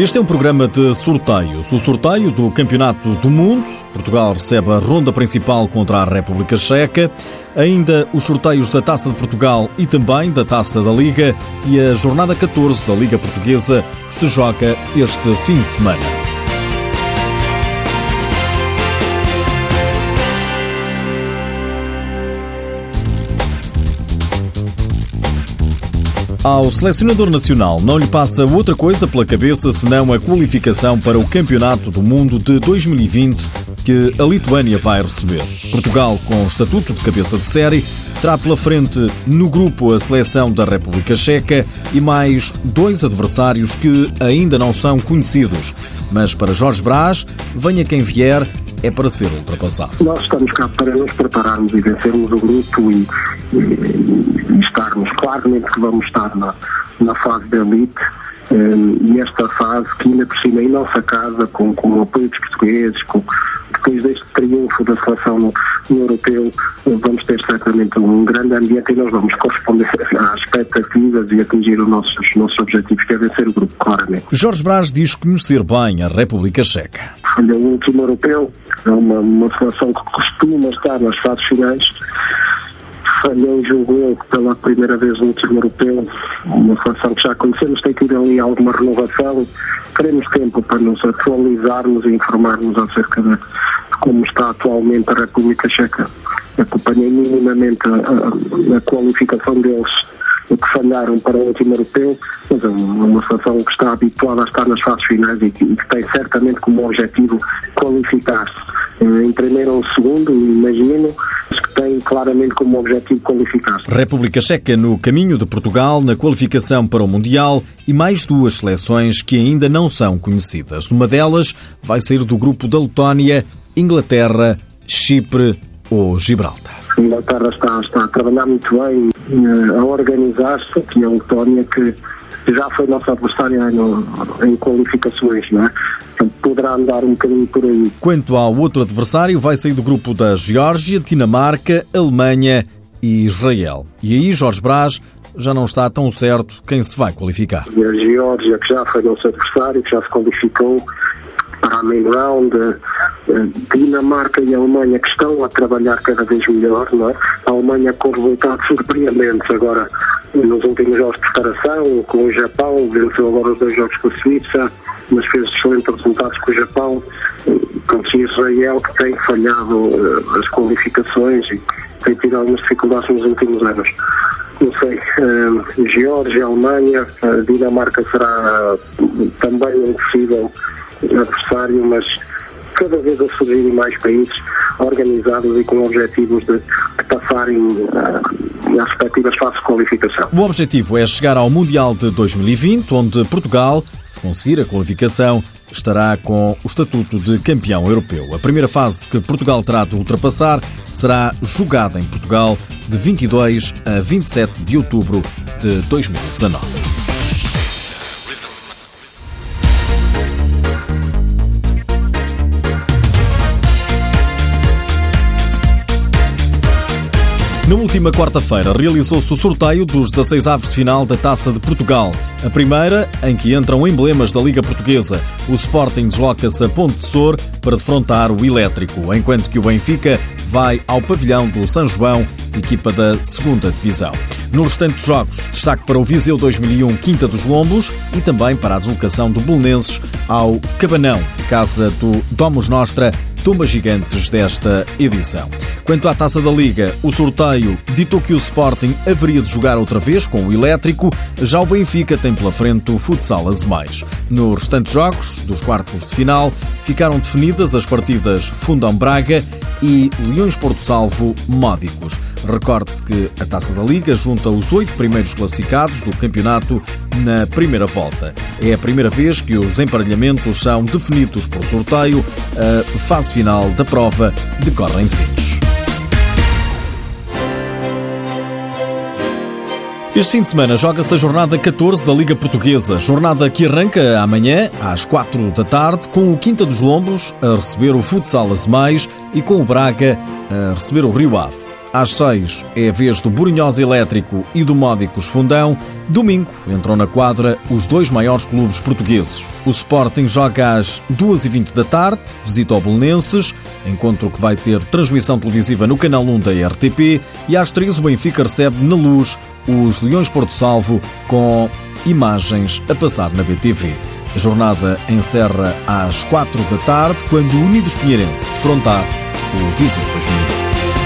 Este é um programa de sorteios. O sorteio do Campeonato do Mundo. Portugal recebe a ronda principal contra a República Checa. Ainda os sorteios da Taça de Portugal e também da Taça da Liga. E a jornada 14 da Liga Portuguesa que se joga este fim de semana. Ao selecionador nacional não lhe passa outra coisa pela cabeça senão a qualificação para o Campeonato do Mundo de 2020 que a Lituânia vai receber. Portugal, com o estatuto de cabeça de série, terá pela frente no grupo a seleção da República Checa e mais dois adversários que ainda não são conhecidos. Mas para Jorge Brás, venha quem vier, é para ser ultrapassado. Nós estamos cá para nos prepararmos e vencermos o grupo e, e, e estarmos. Claramente que vamos estar na, na fase da elite um, e esta fase que ainda por cima em nossa casa, com, com o apoio dos portugueses, com, depois deste triunfo da seleção no, no, europeu, vamos ter certamente um grande ambiente e nós vamos corresponder às expectativas e atingir os nossos, os nossos objetivos, que é vencer o grupo, claramente. Jorge Brás diz conhecer bem a República Checa. Olha, o último europeu é uma, uma seleção que costuma estar nas fases finais falhou, julgo eu, pela primeira vez no último europeu, uma seleção que já conhecemos, tem tido ali alguma renovação. Queremos tempo para nos atualizarmos e informarmos acerca de, como está atualmente a República Checa. Acompanhei minimamente a, a, a qualificação deles que falharam para o último europeu, mas é uma seleção que está habituada a estar nas fases finais e que, tem certamente como objetivo qualificar-se eh, em primeiro ou segundo, imagino, que tem claramente como objetivo qualificar-se. República Checa no caminho de Portugal na qualificação para o Mundial e mais duas seleções que ainda não são conhecidas. Uma delas vai sair do grupo da Letónia, Inglaterra, Chipre ou Gibraltar. A Inglaterra está, está a trabalhar muito bem eh, a organizar-se, que é a Letónia que já foi nossa adversária no, em qualificações, não é? poderá andar um bocadinho por aí. Quanto ao outro adversário, vai sair do grupo da Geórgia, Dinamarca, Alemanha e Israel. E aí Jorge Brás já não está tão certo quem se vai qualificar. E a Geórgia, que já foi nosso adversário, que já se qualificou para a main round, Dinamarca e Alemanha que estão a trabalhar cada vez melhor, não é? A Alemanha com resultados surpreendentes agora nos últimos jogos de preparação, com o Japão, venceu agora os dois jogos com a Suíça, mas fez excelentes resultados com o Japão, com Israel, que tem falhado uh, as qualificações e tem tido algumas dificuldades nos últimos anos. Não sei, uh, Geórgia, Alemanha, uh, Dinamarca será uh, também um possível adversário, mas cada vez a surgirem mais países organizados e com objetivos de, passarem uh, às respectivas fases de qualificação. O objetivo é chegar ao Mundial de 2020, onde Portugal, se conseguir a qualificação, estará com o estatuto de campeão europeu. A primeira fase que Portugal terá de ultrapassar será jogada em Portugal de 22 a 27 de outubro de 2019. Na última quarta-feira realizou-se o sorteio dos 16 aves de final da Taça de Portugal. A primeira, em que entram emblemas da Liga Portuguesa. O Sporting desloca-se a Ponte de Sor para defrontar o Elétrico, enquanto que o Benfica vai ao pavilhão do São João, equipa da segunda Divisão. Nos restantes jogos, destaque para o Viseu 2001 Quinta dos Lombos e também para a deslocação do Belenenses ao Cabanão, casa do Domos Nostra tumbas gigantes desta edição. Quanto à Taça da Liga, o sorteio ditou que o Sporting haveria de jogar outra vez com o Elétrico, já o Benfica tem pela frente o Futsal Azemais. Nos restantes jogos, dos quartos de final, ficaram definidas as partidas Fundão Braga e Leões Porto Salvo Módicos. Recorde-se que a Taça da Liga junta os oito primeiros classificados do campeonato na primeira volta. É a primeira vez que os emparelhamentos são definidos por sorteio. A fase final da prova decorre em Sines. Este fim de semana joga-se a jornada 14 da Liga Portuguesa, jornada que arranca amanhã às 4 da tarde com o Quinta dos Lombos a receber o Futsal Azemais e com o Braga a receber o Rio Ave. às 6 é a vez do Borinhosa Elétrico e do Módicos Fundão. Domingo entram na quadra os dois maiores clubes portugueses. O Sporting joga às 2h20 da tarde, visita ao Belenenses, encontro que vai ter transmissão televisiva no canal 1 da RTP, e às 3 o Benfica recebe na luz os Leões Porto Salvo com imagens a passar na BTV. A jornada encerra às 4 da tarde, quando o Unidos Pinheirense defrontar o Viseu 2000.